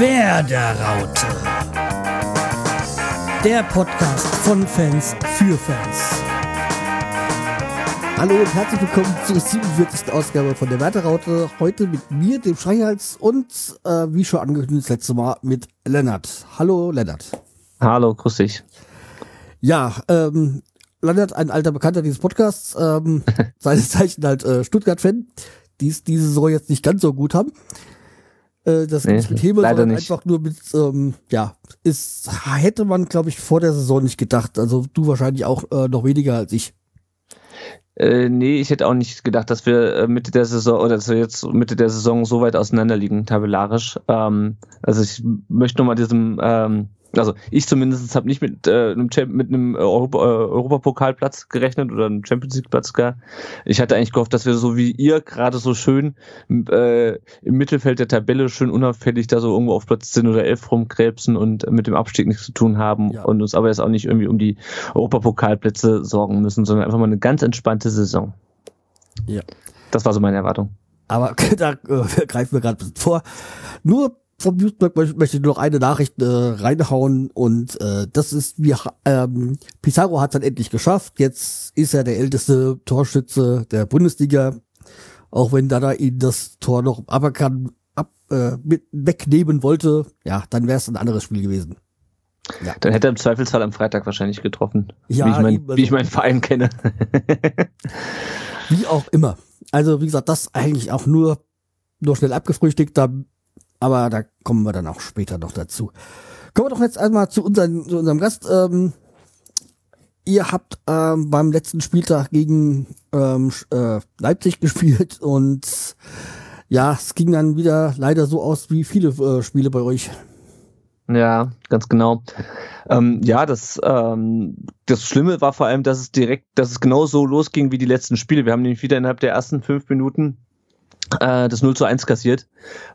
Werderaute. Der Podcast von Fans für Fans. Hallo und herzlich willkommen zur 47. Ausgabe von der Werderaute. Heute mit mir, dem Schreihals und äh, wie schon angekündigt das letzte Mal mit Lennart. Hallo Lennart. Hallo, grüß dich. Ja, ähm, Lennart, ein alter Bekannter dieses Podcasts, ähm, seines Zeichen halt äh, Stuttgart-Fan, die es diese Saison jetzt nicht ganz so gut haben. Äh, das nee, mit Hebel, sondern nicht. einfach nur mit, ähm, ja, ist, hätte man, glaube ich, vor der Saison nicht gedacht. Also du wahrscheinlich auch äh, noch weniger als ich. Äh, nee, ich hätte auch nicht gedacht, dass wir äh, Mitte der Saison oder dass wir jetzt Mitte der Saison so weit auseinander liegen, tabellarisch. Ähm, also ich möchte nochmal diesem ähm, also ich zumindest habe nicht mit, äh, einem, mit einem Europa, äh, Europapokalplatz gerechnet oder einem Champions League Platz gar. Ich hatte eigentlich gehofft, dass wir so wie ihr gerade so schön äh, im Mittelfeld der Tabelle schön unauffällig da so irgendwo auf Platz 10 oder 11 rumkrebsen und mit dem Abstieg nichts zu tun haben ja. und uns aber jetzt auch nicht irgendwie um die Europapokalplätze sorgen müssen, sondern einfach mal eine ganz entspannte Saison. Ja. Das war so meine Erwartung. Aber da äh, greifen wir gerade vor. Nur vom Newsblog möchte ich noch eine Nachricht äh, reinhauen und äh, das ist, wir, ähm, Pizarro hat es dann endlich geschafft. Jetzt ist er der älteste Torschütze der Bundesliga, auch wenn Dada ihn das Tor noch aberkannt ab, äh, mit wegnehmen wollte. Ja, dann wäre es ein anderes Spiel gewesen. Ja. Dann hätte er im Zweifelsfall am Freitag wahrscheinlich getroffen, ja, wie, ich mein, also, wie ich meinen Verein kenne. wie auch immer. Also wie gesagt, das eigentlich auch nur nur schnell abgefrühstückt. Da aber da kommen wir dann auch später noch dazu. Kommen wir doch jetzt einmal zu, unseren, zu unserem Gast. Ähm, ihr habt ähm, beim letzten Spieltag gegen ähm, äh, Leipzig gespielt und ja, es ging dann wieder leider so aus wie viele äh, Spiele bei euch. Ja, ganz genau. Ähm, ja, das, ähm, das Schlimme war vor allem, dass es direkt, dass es genau so losging wie die letzten Spiele. Wir haben nämlich wieder innerhalb der ersten fünf Minuten äh, das 0 zu 1 kassiert,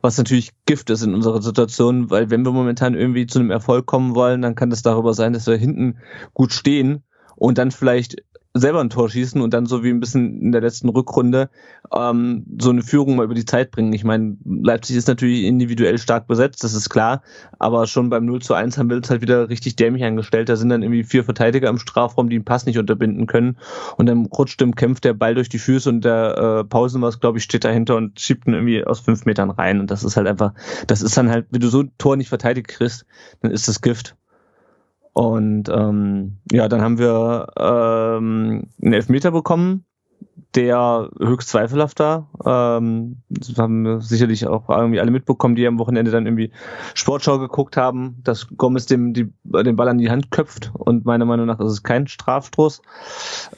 was natürlich Gift ist in unserer Situation, weil wenn wir momentan irgendwie zu einem Erfolg kommen wollen, dann kann das darüber sein, dass wir hinten gut stehen und dann vielleicht selber ein Tor schießen und dann so wie ein bisschen in der letzten Rückrunde ähm, so eine Führung mal über die Zeit bringen. Ich meine, Leipzig ist natürlich individuell stark besetzt, das ist klar, aber schon beim 0 zu 1 haben wir uns halt wieder richtig dämlich angestellt. Da sind dann irgendwie vier Verteidiger im Strafraum, die den Pass nicht unterbinden können und dann rutscht im Kämpf der Ball durch die Füße und der äh, Pausenwas, glaube ich, steht dahinter und schiebt ihn irgendwie aus fünf Metern rein und das ist halt einfach, das ist dann halt, wenn du so ein Tor nicht verteidigt kriegst, dann ist das Gift. Und ähm, ja, dann haben wir ähm, einen Elfmeter bekommen, der höchst zweifelhaft war. Ähm, das haben sicherlich auch irgendwie alle mitbekommen, die am Wochenende dann irgendwie Sportschau geguckt haben, dass Gomez dem die, den Ball an die Hand köpft und meiner Meinung nach ist es kein Strafstoß.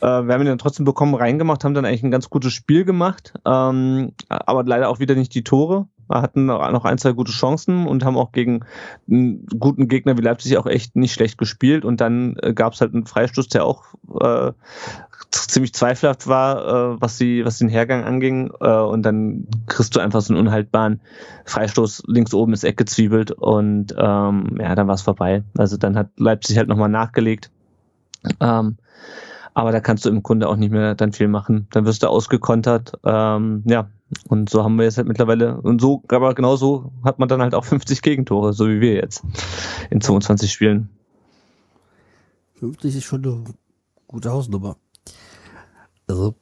Äh, wir haben ihn dann trotzdem bekommen, reingemacht, haben dann eigentlich ein ganz gutes Spiel gemacht, ähm, aber leider auch wieder nicht die Tore hatten noch ein, zwei gute Chancen und haben auch gegen einen guten Gegner wie Leipzig auch echt nicht schlecht gespielt. Und dann äh, gab es halt einen Freistoß, der auch äh, ziemlich zweifelhaft war, äh, was, die, was den Hergang anging. Äh, und dann kriegst du einfach so einen unhaltbaren Freistoß links oben ins Eck gezwiebelt und ähm, ja, dann war es vorbei. Also dann hat Leipzig halt nochmal nachgelegt. Ähm, aber da kannst du im Grunde auch nicht mehr dann viel machen. Dann wirst du ausgekontert. Ähm, ja, und so haben wir jetzt halt mittlerweile, und so, aber genau so hat man dann halt auch 50 Gegentore, so wie wir jetzt in 22 Spielen. 50 ist schon eine gute Hausnummer. Also,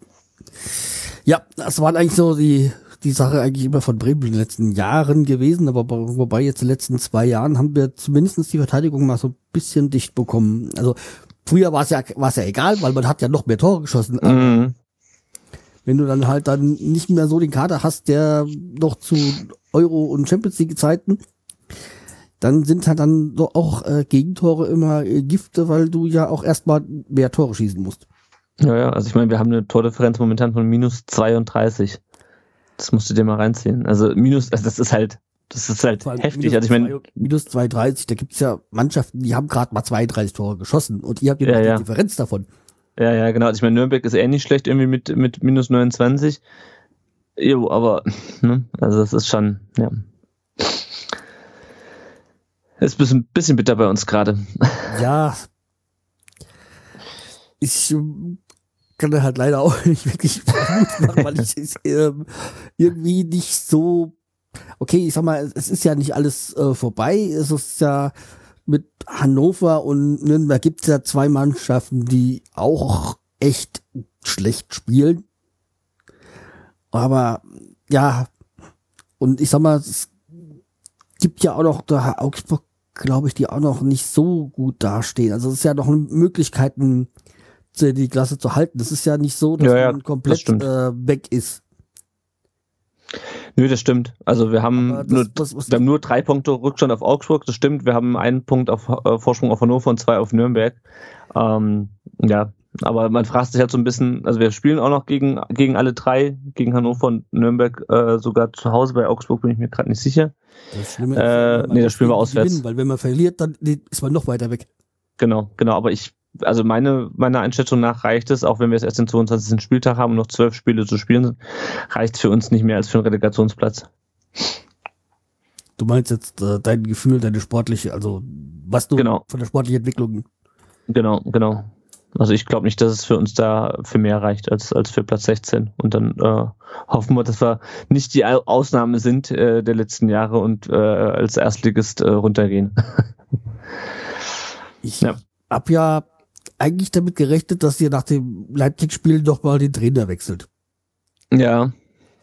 ja, das waren eigentlich so die, die Sache eigentlich immer von Bremen in den letzten Jahren gewesen, aber wobei jetzt in den letzten zwei Jahren haben wir zumindest die Verteidigung mal so ein bisschen dicht bekommen. Also früher war es ja, war es ja egal, weil man hat ja noch mehr Tore geschossen. Mhm wenn du dann halt dann nicht mehr so den Kader hast, der noch zu Euro und Champions League Zeiten, dann sind halt dann doch auch äh, Gegentore immer äh, Gifte, weil du ja auch erstmal mehr Tore schießen musst. Ja, ja, also ich meine, wir haben eine Tordifferenz momentan von minus 32. Das musst du dir mal reinziehen. Also minus, also das ist halt, das ist halt heftig. Also ich meine, minus 32, da gibt's ja Mannschaften, die haben gerade mal 32 Tore geschossen und ihr habt ja, ja die Differenz davon. Ja, ja, genau. Also ich meine, Nürnberg ist eh nicht schlecht irgendwie mit, mit minus 29. Jo, aber, ne, also das ist schon, ja. Ist ein bisschen, bitter bei uns gerade. Ja. Ich ähm, kann halt leider auch nicht wirklich machen, weil ich es ähm, irgendwie nicht so okay, ich sag mal, es ist ja nicht alles äh, vorbei. Es ist ja mit Hannover und Nürnberg gibt es ja zwei Mannschaften, die auch echt schlecht spielen. Aber ja, und ich sag mal, es gibt ja auch noch da Augsburg, glaube ich, die auch noch nicht so gut dastehen. Also es ist ja noch Möglichkeiten, die Klasse zu halten. Das ist ja nicht so, dass Ja, ja, man komplett das äh, weg ist. Nö, das stimmt. Also wir haben, das- nur, was- was- wir haben nur drei Punkte Rückstand auf Augsburg, das stimmt. Wir haben einen Punkt auf äh, Vorsprung auf Hannover und zwei auf Nürnberg. Ähm, ja, aber man fragt sich halt so ein bisschen, also wir spielen auch noch gegen, gegen alle drei, gegen Hannover und Nürnberg äh, sogar zu Hause. Bei Augsburg bin ich mir gerade nicht sicher. Das Schlimme Äh, nee, das spielen wir auswärts. gewinnen, weil wenn man verliert, dann ist man noch weiter weg. Genau, genau. Aber ich, also meine, meiner Einschätzung nach reicht es, auch wenn wir es erst den 22. Spieltag haben und noch zwölf Spiele zu spielen, reicht es für uns nicht mehr als für einen Relegationsplatz. Du meinst jetzt äh, dein Gefühl, deine sportliche, also was du Genau. von der sportlichen Entwicklung. Genau, genau. Also ich glaube nicht, dass es für uns da für mehr reicht als, als für Platz 16. Und dann äh, hoffen wir, dass wir nicht die Au- Ausnahme sind äh, der letzten Jahre und äh, als Erstligist äh, runtergehen. Ich Ja. hab ja eigentlich damit gerechnet, dass ihr nach dem Leipzig-Spiel doch mal den Trainer wechselt. ja,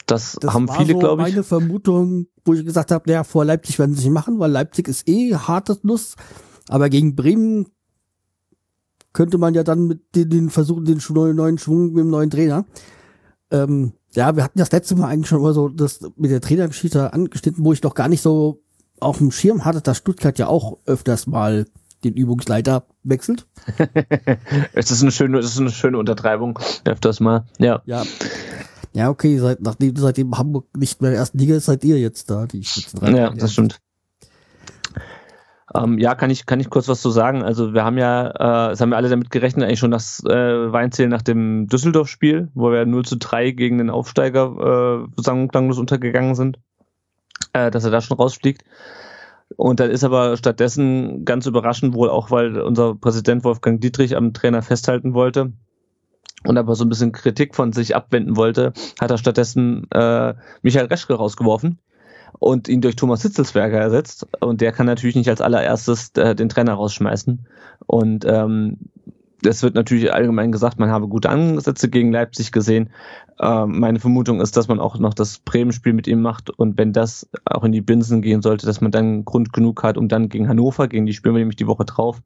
das, Das haben viele, so glaube ich. meine Vermutung, wo ich gesagt habe, naja, vor Leipzig werden sie es nicht machen, weil Leipzig ist eh hartes Nuss. Aber gegen Bremen könnte man ja dann mit den, den versuchen, den neuen Schwung mit dem neuen Trainer. Ähm, ja, wir hatten das letzte Mal eigentlich schon mal so das mit der Trainergeschichte angeschnitten, wo ich noch gar nicht so auf dem Schirm hatte, dass Stuttgart ja auch öfters mal den Übungsleiter wechselt. Es ist eine schöne, es ist eine schöne Untertreibung, öfters mal. Ja. Ja. Ja, okay, seit, nachdem, seitdem Hamburg nicht mehr in der ersten Liga ist, seid ihr jetzt da, die Spitzenreiter. Ja, das stimmt. Ähm, ja, kann ich, kann ich kurz was zu sagen. Also wir haben ja, äh, es haben wir alle damit gerechnet, eigentlich schon das äh, Weinzählen nach dem Düsseldorf-Spiel, wo wir 0 zu 3 gegen den Aufsteiger äh, sang- klanglos untergegangen sind, äh, dass er da schon rausfliegt. Und dann ist aber stattdessen ganz überraschend wohl auch, weil unser Präsident Wolfgang Dietrich am Trainer festhalten wollte und aber so ein bisschen Kritik von sich abwenden wollte, hat er stattdessen äh, Michael Reschke rausgeworfen und ihn durch Thomas Hitzelsberger ersetzt. Und der kann natürlich nicht als allererstes äh, den Trainer rausschmeißen. Und ähm, es wird natürlich allgemein gesagt, man habe gute Ansätze gegen Leipzig gesehen. Ähm, meine Vermutung ist, dass man auch noch das Bremen-Spiel mit ihm macht und wenn das auch in die Binsen gehen sollte, dass man dann Grund genug hat, um dann gegen Hannover, gegen die spielen wir nämlich die Woche drauf,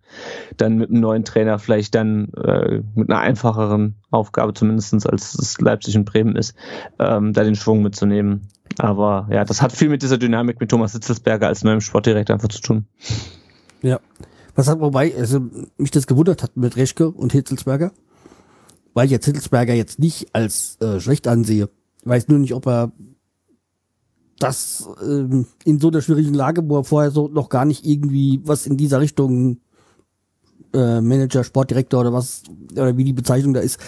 dann mit einem neuen Trainer vielleicht dann äh, mit einer einfacheren Aufgabe zumindestens als es Leipzig und Bremen ist, ähm, da den Schwung mitzunehmen. Aber ja, das hat viel mit dieser Dynamik mit Thomas Hitzelsberger als neuem Sportdirektor einfach zu tun. Ja. Was hat, wobei, also, mich das gewundert hat mit Reschke und Hitzelsberger, weil ich jetzt Hitzelsberger jetzt nicht als äh, schlecht ansehe. Ich weiß nur nicht, ob er das ähm, in so einer schwierigen Lage, wo er vorher so noch gar nicht irgendwie was in dieser Richtung äh, Manager, Sportdirektor oder was, oder wie die Bezeichnung da ist,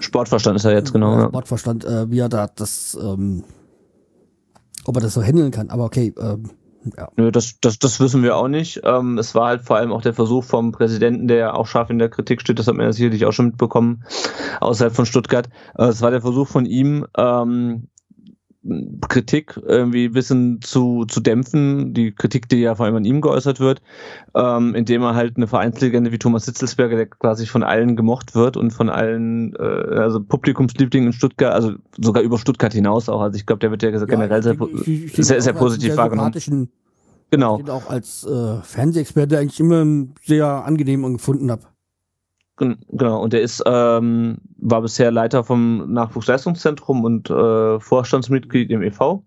Sportverstand ist er jetzt genau. Ja. Sportverstand, äh, wie er da das, ähm, ob er das so handeln kann. Aber okay, ähm, ja. Nö, das, das, das wissen wir auch nicht. Ähm, es war halt vor allem auch der Versuch vom Präsidenten, der auch scharf in der Kritik steht, das hat man ja sicherlich auch schon mitbekommen, außerhalb von Stuttgart. Äh, es war der Versuch von ihm, ähm, Kritik irgendwie ein bisschen zu, zu dämpfen, die Kritik, die ja vor allem an ihm geäußert wird, ähm, indem er halt eine Vereinslegende wie Thomas Hitzelsberger, der quasi von allen gemocht wird und von allen, äh, also Publikumsliebling in Stuttgart, also sogar über Stuttgart hinaus auch, also ich glaube, der wird ja generell sehr, ich- ich- ich- sehr, ich- sehr positiv wahrgenommen. Genau. den auch als äh, Fernsehexperte eigentlich immer sehr angenehm gefunden habe. Gen- Genau, und er ist, ähm, war bisher Leiter vom Nachwuchsleistungszentrum und äh, Vorstandsmitglied im e.V.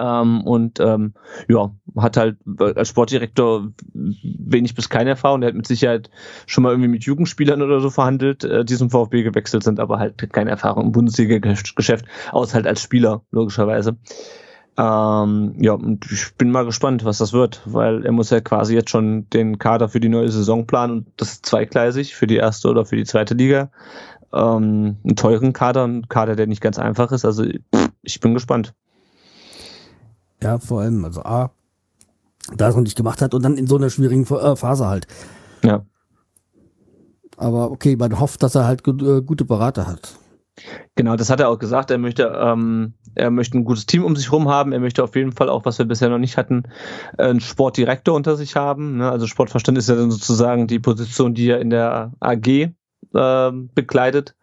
Ähm, und ähm, ja, hat halt als Sportdirektor wenig bis keine Erfahrung. Der hat mit Sicherheit schon mal irgendwie mit Jugendspielern oder so verhandelt, äh, die zum VfB gewechselt sind, aber halt keine Erfahrung im Bundesliga-Geschäft, außer halt als Spieler, logischerweise. Ähm, ja, und ich bin mal gespannt, was das wird, weil er muss ja quasi jetzt schon den Kader für die neue Saison planen und das ist zweigleisig für die erste oder für die zweite Liga. Ähm, einen teuren Kader, einen Kader, der nicht ganz einfach ist. Also pff, ich bin gespannt. Ja, vor allem, also A, da es noch nicht gemacht hat und dann in so einer schwierigen äh, Phase halt. Ja. Aber okay, man hofft, dass er halt äh, gute Berater hat. Genau, das hat er auch gesagt. Er möchte, ähm, er möchte ein gutes Team um sich herum haben. Er möchte auf jeden Fall auch, was wir bisher noch nicht hatten, einen Sportdirektor unter sich haben. Ne? Also Sportverstand ist ja dann sozusagen die Position, die er in der AG äh, bekleidet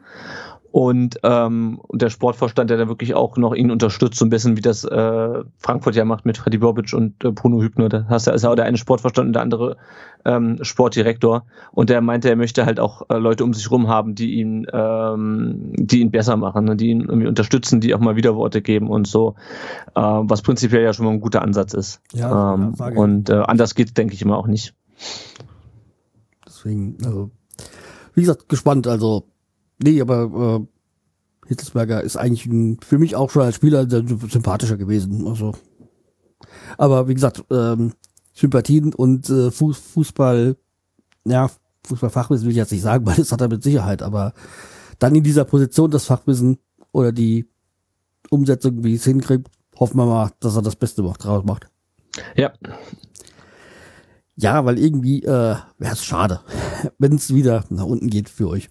und ähm, der Sportvorstand, der da wirklich auch noch ihn unterstützt, so ein bisschen wie das äh, Frankfurt ja macht mit Freddy Bobic und äh, Bruno Hübner. Da hast du auch der eine Sportvorstand und der andere ähm, Sportdirektor. Und der meinte, er möchte halt auch äh, Leute um sich rum haben, die ihn, ähm, die ihn besser machen, ne? die ihn irgendwie unterstützen, die auch mal Widerworte geben und so, äh, was prinzipiell ja schon mal ein guter Ansatz ist. Ja, ähm, ja und äh, anders geht's, denke ich immer auch nicht. Deswegen, also, wie gesagt, gespannt. Also Nee, aber äh, Hitzelsberger ist eigentlich ein, für mich auch schon als Spieler sympathischer gewesen. Also, aber wie gesagt, ähm, Sympathien und äh, Fuß, Fußball, ja, Fußballfachwissen will ich jetzt nicht sagen, weil das hat er mit Sicherheit, aber dann in dieser Position das Fachwissen oder die Umsetzung, wie es hinkriegt, hoffen wir mal, dass er das Beste draus macht. Ja. Ja, weil irgendwie äh, wäre es schade, wenn es wieder nach unten geht für euch.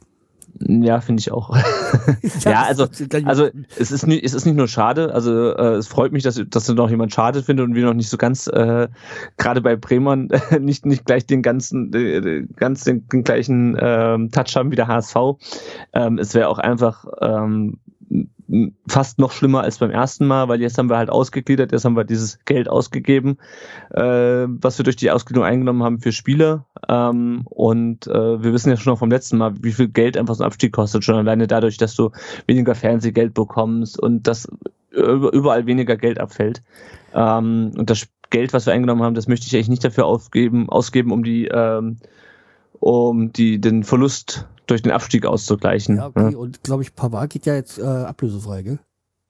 Ja, finde ich auch. ja, also, also es ist nicht, es ist nicht nur schade, also äh, es freut mich, dass, dass noch jemand schade findet und wir noch nicht so ganz, äh, gerade bei Bremern, nicht, nicht gleich den ganzen, äh, ganz den, den gleichen äh, Touch haben wie der HSV. Ähm, es wäre auch einfach ähm, fast noch schlimmer als beim ersten Mal, weil jetzt haben wir halt ausgegliedert, jetzt haben wir dieses Geld ausgegeben, äh, was wir durch die Ausgliederung eingenommen haben für Spieler. Ähm, und äh, wir wissen ja schon noch vom letzten Mal, wie viel Geld einfach so ein Abstieg kostet, schon alleine dadurch, dass du weniger Fernsehgeld bekommst und dass überall weniger Geld abfällt. Ähm, und das Geld, was wir eingenommen haben, das möchte ich eigentlich nicht dafür ausgeben, ausgeben um die ähm, um die, den Verlust durch den Abstieg auszugleichen. Ja, okay. Ja. Und glaube ich, Pavard geht ja jetzt äh, ablösefrei, gell?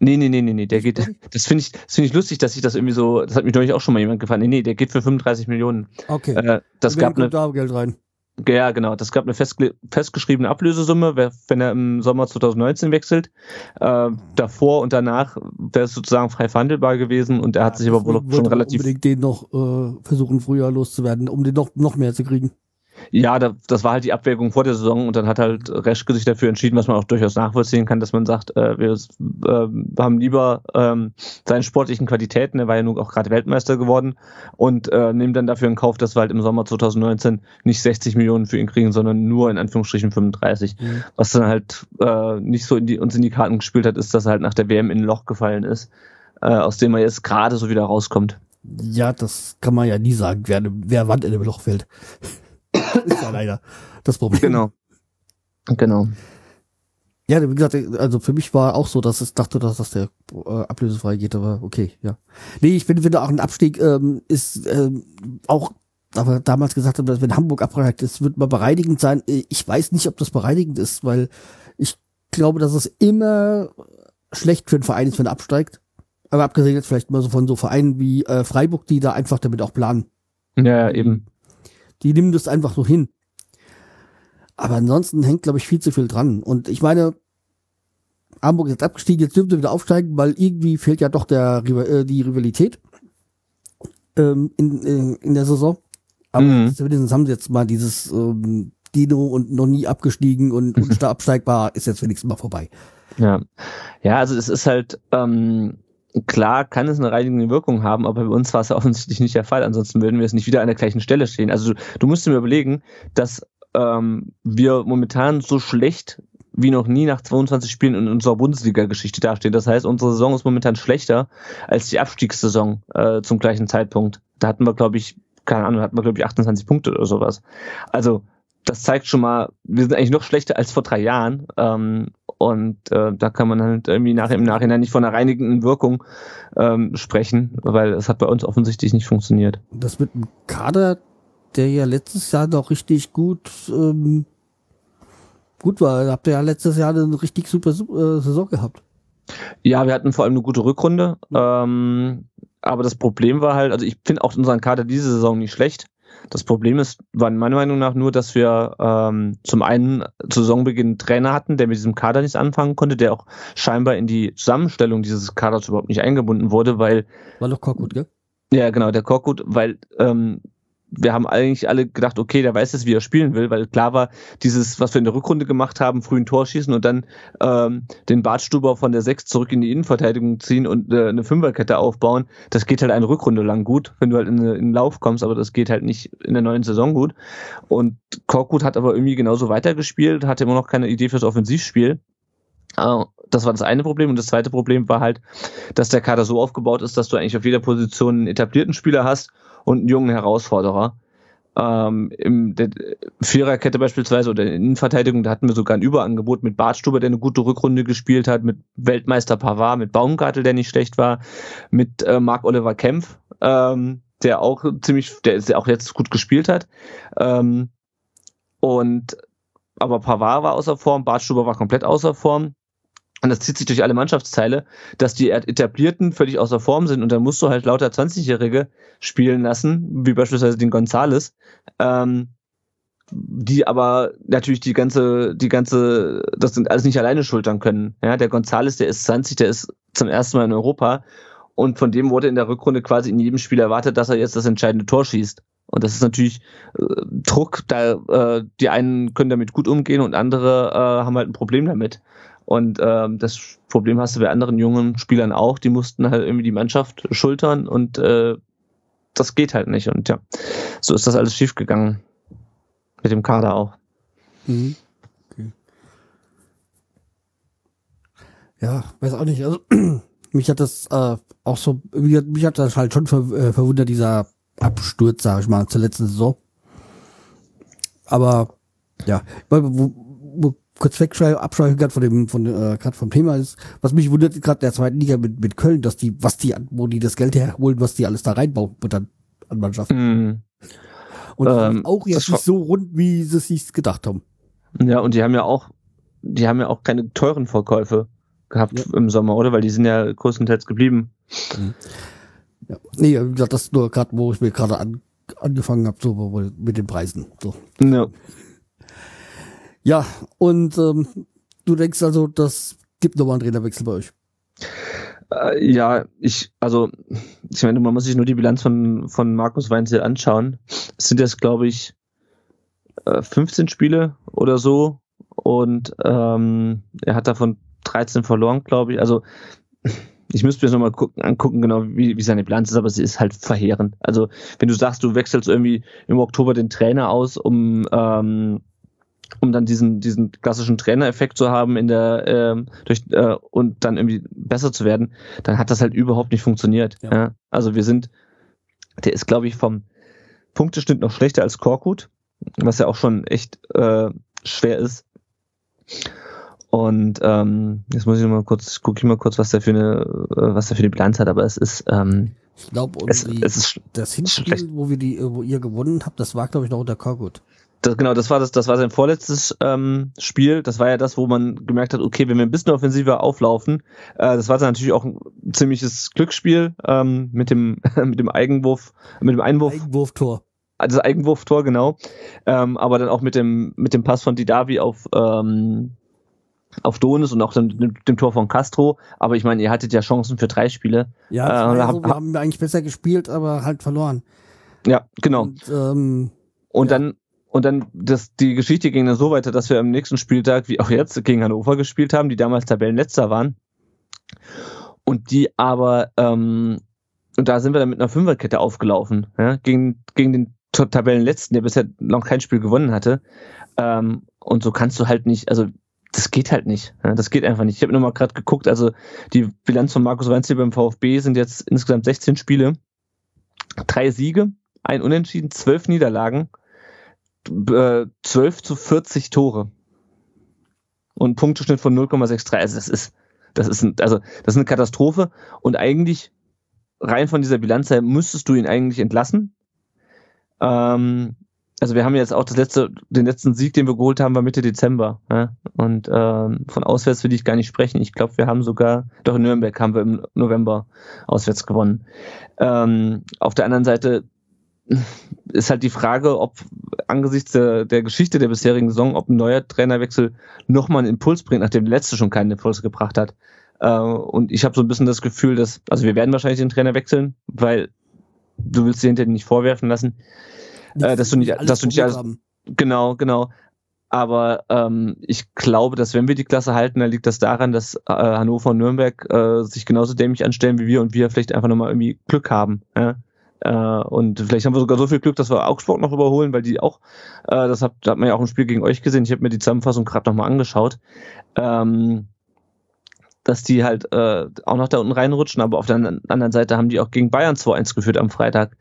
Nee, nee, nee, nee, nee, der geht, das finde ich, das finde ich lustig, dass ich das irgendwie so, das hat mich neulich auch schon mal jemand gefallen. Nee, nee, der geht für 35 Millionen. Okay. Äh, das gab eine, da Geld rein. Ja, genau. Das gab eine festgeschriebene Ablösesumme, wenn er im Sommer 2019 wechselt. Äh, davor und danach wäre es sozusagen frei verhandelbar gewesen und er ja, hat sich aber wohl schon relativ. unbedingt den noch äh, versuchen, früher loszuwerden, um den noch, noch mehr zu kriegen. Ja, da, das war halt die Abwägung vor der Saison und dann hat halt Reschke sich dafür entschieden, was man auch durchaus nachvollziehen kann, dass man sagt, äh, wir äh, haben lieber ähm, seine sportlichen Qualitäten, er war ja nun auch gerade Weltmeister geworden und äh, nehmen dann dafür in Kauf, dass wir halt im Sommer 2019 nicht 60 Millionen für ihn kriegen, sondern nur in Anführungsstrichen 35. Mhm. Was dann halt äh, nicht so in die, uns in die Karten gespielt hat, ist, dass er halt nach der WM in ein Loch gefallen ist, äh, aus dem er jetzt gerade so wieder rauskommt. Ja, das kann man ja nie sagen, wer, wer wann in dem Loch fällt ist ja leider das Problem. Genau. Genau. Ja, wie gesagt, also für mich war auch so, dass ich dachte, dass das der äh, ablösefrei geht, aber okay, ja. Nee, ich finde, finde auch ein Abstieg ähm, ist ähm, auch, aber damals gesagt habe, dass wenn Hamburg abreicht ist, wird mal bereinigend sein. Ich weiß nicht, ob das bereinigend ist, weil ich glaube, dass es immer schlecht für einen Verein ist, wenn er absteigt. Aber abgesehen jetzt vielleicht mal so von so Vereinen wie äh, Freiburg, die da einfach damit auch planen. Ja, eben. Die nehmen das einfach so hin. Aber ansonsten hängt, glaube ich, viel zu viel dran. Und ich meine, Hamburg ist jetzt abgestiegen, jetzt dürfen sie wieder aufsteigen, weil irgendwie fehlt ja doch der, äh, die Rivalität ähm, in, in, in der Saison. Aber mhm. wenigstens haben sie jetzt mal dieses ähm, Dino und noch nie abgestiegen und, und absteigbar ist jetzt wenigstens mal vorbei. Ja, ja, also es ist halt ähm, klar kann es eine reinigende Wirkung haben, aber bei uns war es ja offensichtlich nicht der Fall. Ansonsten würden wir es nicht wieder an der gleichen Stelle stehen. Also du, musst dir überlegen, dass ähm, wir momentan so schlecht wie noch nie nach 22 Spielen in unserer Bundesliga-Geschichte dastehen. Das heißt, unsere Saison ist momentan schlechter als die Abstiegssaison äh, zum gleichen Zeitpunkt. Da hatten wir, glaube ich, keine Ahnung, hatten wir, glaube ich, 28 Punkte oder sowas. Also das zeigt schon mal, wir sind eigentlich noch schlechter als vor drei Jahren. Ähm, und äh, da kann man halt irgendwie nach, im Nachhinein nicht von einer reinigenden Wirkung ähm, sprechen, weil es hat bei uns offensichtlich nicht funktioniert. Das mit dem Kader, der ja letztes Jahr noch richtig gut ähm, gut war. Habt ihr ja letztes Jahr eine richtig super äh, Saison gehabt. Ja, wir hatten vor allem eine gute Rückrunde. Ähm, aber das Problem war halt, also ich finde auch unseren Kader diese Saison nicht schlecht. Das Problem ist, war meiner Meinung nach nur, dass wir ähm, zum einen zu Saisonbeginn einen Trainer hatten, der mit diesem Kader nichts anfangen konnte, der auch scheinbar in die Zusammenstellung dieses Kaders überhaupt nicht eingebunden wurde, weil. War doch Korkut, gell? Ja, genau, der Korkut, weil ähm, wir haben eigentlich alle gedacht, okay, der weiß jetzt, wie er spielen will, weil klar war, dieses, was wir in der Rückrunde gemacht haben, frühen Tor schießen und dann ähm, den Bartstuber von der 6 zurück in die Innenverteidigung ziehen und äh, eine Fünferkette aufbauen, das geht halt eine Rückrunde lang gut, wenn du halt in, in den Lauf kommst, aber das geht halt nicht in der neuen Saison gut. Und Korkut hat aber irgendwie genauso weitergespielt, hatte immer noch keine Idee fürs Offensivspiel. Uh, das war das eine Problem. Und das zweite Problem war halt, dass der Kader so aufgebaut ist, dass du eigentlich auf jeder Position einen etablierten Spieler hast und einen jungen Herausforderer. Ähm, Im der Viererkette beispielsweise oder in der Innenverteidigung, da hatten wir sogar ein Überangebot mit Bartstuber, der eine gute Rückrunde gespielt hat, mit Weltmeister Pavard, mit Baumgartel, der nicht schlecht war, mit äh, Marc-Oliver Kempf, ähm, der auch ziemlich, der ist auch jetzt gut gespielt hat. Ähm, und aber Pavard war außer Form, Bartstuber war komplett außer Form und das zieht sich durch alle Mannschaftsteile, dass die Etablierten völlig außer Form sind und dann musst du halt lauter 20-Jährige spielen lassen, wie beispielsweise den Gonzales, ähm, die aber natürlich die ganze, die ganze, das sind alles nicht alleine schultern können. Ja, der Gonzales, der ist 20, der ist zum ersten Mal in Europa und von dem wurde in der Rückrunde quasi in jedem Spiel erwartet, dass er jetzt das entscheidende Tor schießt. Und das ist natürlich äh, Druck, da äh, die einen können damit gut umgehen und andere äh, haben halt ein Problem damit. Und ähm, das Problem hast du bei anderen jungen Spielern auch, die mussten halt irgendwie die Mannschaft schultern und äh, das geht halt nicht. Und ja, so ist das alles schiefgegangen. Mit dem Kader auch. Mhm. Okay. Ja, weiß auch nicht. Also, mich hat das äh, auch so, mich hat das halt schon ver, äh, verwundert, dieser Absturz, sag ich mal, zur letzten Saison. Aber ja, wo, wo kurz abschweifen gerade von dem, von äh, gerade vom Thema ist, was mich wundert, gerade der zweiten Liga mit, mit Köln, dass die, was die, wo die das Geld herholen, was die alles da reinbauen, wird dann an Mannschaften. Mm. Und ähm, auch jetzt nicht so rund, wie sie es sich gedacht haben. Ja, und die haben ja auch, die haben ja auch keine teuren Verkäufe gehabt ja. im Sommer, oder? Weil die sind ja größtenteils geblieben. Mhm. Ja. Nee, wie gesagt, das nur gerade, wo ich mir gerade an, angefangen habe, so mit den Preisen. So. Ja. Ja, und ähm, du denkst also, das gibt nochmal einen Trainerwechsel bei euch? Äh, ja, ich, also, ich meine, man muss sich nur die Bilanz von, von Markus Weinzel anschauen. Es sind jetzt, glaube ich, 15 äh, Spiele oder so. Und ähm, er hat davon 13 verloren, glaube ich. Also, ich müsste mir nochmal gucken, angucken, genau wie, wie seine Bilanz ist, aber sie ist halt verheerend. Also, wenn du sagst, du wechselst irgendwie im Oktober den Trainer aus, um ähm, um dann diesen, diesen klassischen Trainereffekt zu haben in der ähm, durch äh, und dann irgendwie besser zu werden, dann hat das halt überhaupt nicht funktioniert. Ja. ja? Also wir sind, der ist, glaube ich, vom Punkteschnitt noch schlechter als Korkut, was ja auch schon echt äh, schwer ist. Und ähm, jetzt muss ich mal kurz, gucke ich mal kurz, was der für eine, äh, was der für eine Bilanz hat, aber es ist, ähm, ich glaube, es, es ist das Hinspiel, wo wir die, wo ihr gewonnen habt, das war, glaube ich, noch unter Korkut. Das, genau, das war das, das war sein vorletztes ähm, Spiel. Das war ja das, wo man gemerkt hat, okay, wenn wir ein bisschen offensiver auflaufen, äh, das war dann natürlich auch ein ziemliches Glücksspiel ähm, mit dem mit dem Eigenwurf, mit dem Einwurf. Eigenwurftor. Das Eigenwurftor, genau. Ähm, aber dann auch mit dem mit dem Pass von Didavi auf ähm, auf Donis und auch dem, dem, Tor von Castro. Aber ich meine, ihr hattet ja Chancen für drei Spiele. Ja, äh, also, hab, wir haben eigentlich besser gespielt, aber halt verloren. Ja, genau. Und, ähm, und ja. dann und dann, das, die Geschichte ging dann so weiter, dass wir am nächsten Spieltag, wie auch jetzt, gegen Hannover gespielt haben, die damals Tabellenletzter waren. Und die aber, ähm, und da sind wir dann mit einer Fünferkette aufgelaufen, ja, gegen, gegen den Tabellenletzten, der bisher noch kein Spiel gewonnen hatte. Ähm, und so kannst du halt nicht, also das geht halt nicht. Ja, das geht einfach nicht. Ich habe nochmal gerade geguckt, also die Bilanz von Markus Weinzel beim VfB sind jetzt insgesamt 16 Spiele, drei Siege, ein Unentschieden, zwölf Niederlagen äh, 12 zu 40 Tore. Und Punkteschnitt von 0,63. Also das ist, das ist, ein, also das ist eine Katastrophe. Und eigentlich, rein von dieser Bilanz her, müsstest du ihn eigentlich entlassen. Ähm, also wir haben jetzt auch das letzte, den letzten Sieg, den wir geholt haben, war Mitte Dezember. Ja? Und ähm, von auswärts will ich gar nicht sprechen. Ich glaube, wir haben sogar, doch in Nürnberg haben wir im November auswärts gewonnen. Ähm, auf der anderen Seite ist halt die Frage, ob angesichts der, der Geschichte der bisherigen Saison, ob ein neuer Trainerwechsel nochmal einen Impuls bringt, nachdem der letzte schon keinen Impuls gebracht hat. Äh, und ich habe so ein bisschen das Gefühl, dass, also wir werden wahrscheinlich den Trainer wechseln, weil du willst dir hinterher nicht vorwerfen lassen. äh, dass du nicht, dass du nicht alles, haben. genau, genau. Aber ähm, ich glaube, dass wenn wir die Klasse halten, dann liegt das daran, dass äh, Hannover und Nürnberg äh, sich genauso dämlich anstellen wie wir und wir vielleicht einfach nochmal irgendwie Glück haben. Ja? Äh, und vielleicht haben wir sogar so viel Glück, dass wir Augsburg noch überholen, weil die auch, äh, das hat, hat man ja auch im Spiel gegen euch gesehen, ich habe mir die Zusammenfassung gerade nochmal angeschaut, ähm, dass die halt äh, auch noch da unten reinrutschen, aber auf der anderen Seite haben die auch gegen Bayern 2-1 geführt am Freitag.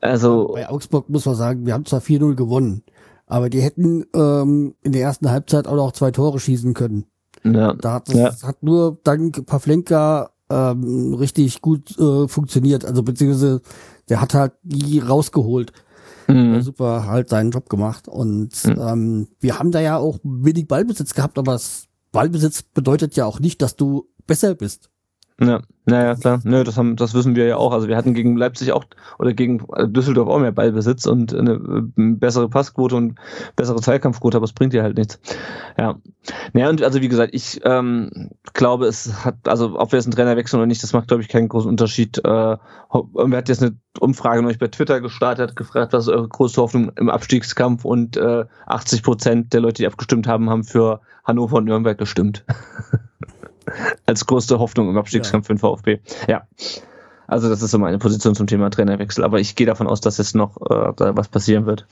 Also bei Augsburg muss man sagen, wir haben zwar 4-0 gewonnen, aber die hätten ähm, in der ersten Halbzeit auch noch zwei Tore schießen können. Ja. Da hat, ja. hat nur dank Pavlenka ähm, richtig gut äh, funktioniert. Also beziehungsweise der hat halt die rausgeholt. Mhm. Super halt seinen Job gemacht. Und mhm. ähm, wir haben da ja auch wenig Ballbesitz gehabt, aber das Ballbesitz bedeutet ja auch nicht, dass du besser bist. Ja, naja, klar. Nö, das, haben, das wissen wir ja auch. Also wir hatten gegen Leipzig auch oder gegen äh, Düsseldorf auch mehr Ballbesitz und eine, äh, bessere Passquote und bessere Zweikampfquote, aber es bringt ja halt nichts. Ja. Naja, und also wie gesagt, ich ähm, glaube, es hat, also ob wir jetzt einen Trainer wechseln oder nicht, das macht, glaube ich, keinen großen Unterschied. Äh, wir hat jetzt eine Umfrage neulich bei Twitter gestartet, gefragt, was ist eure größte Hoffnung im Abstiegskampf und äh, 80 Prozent der Leute, die abgestimmt haben, haben für Hannover und Nürnberg gestimmt. als größte Hoffnung im Abstiegskampf ja. für den VfB. Ja. Also das ist so meine Position zum Thema Trainerwechsel. Aber ich gehe davon aus, dass jetzt noch äh, da was passieren wird.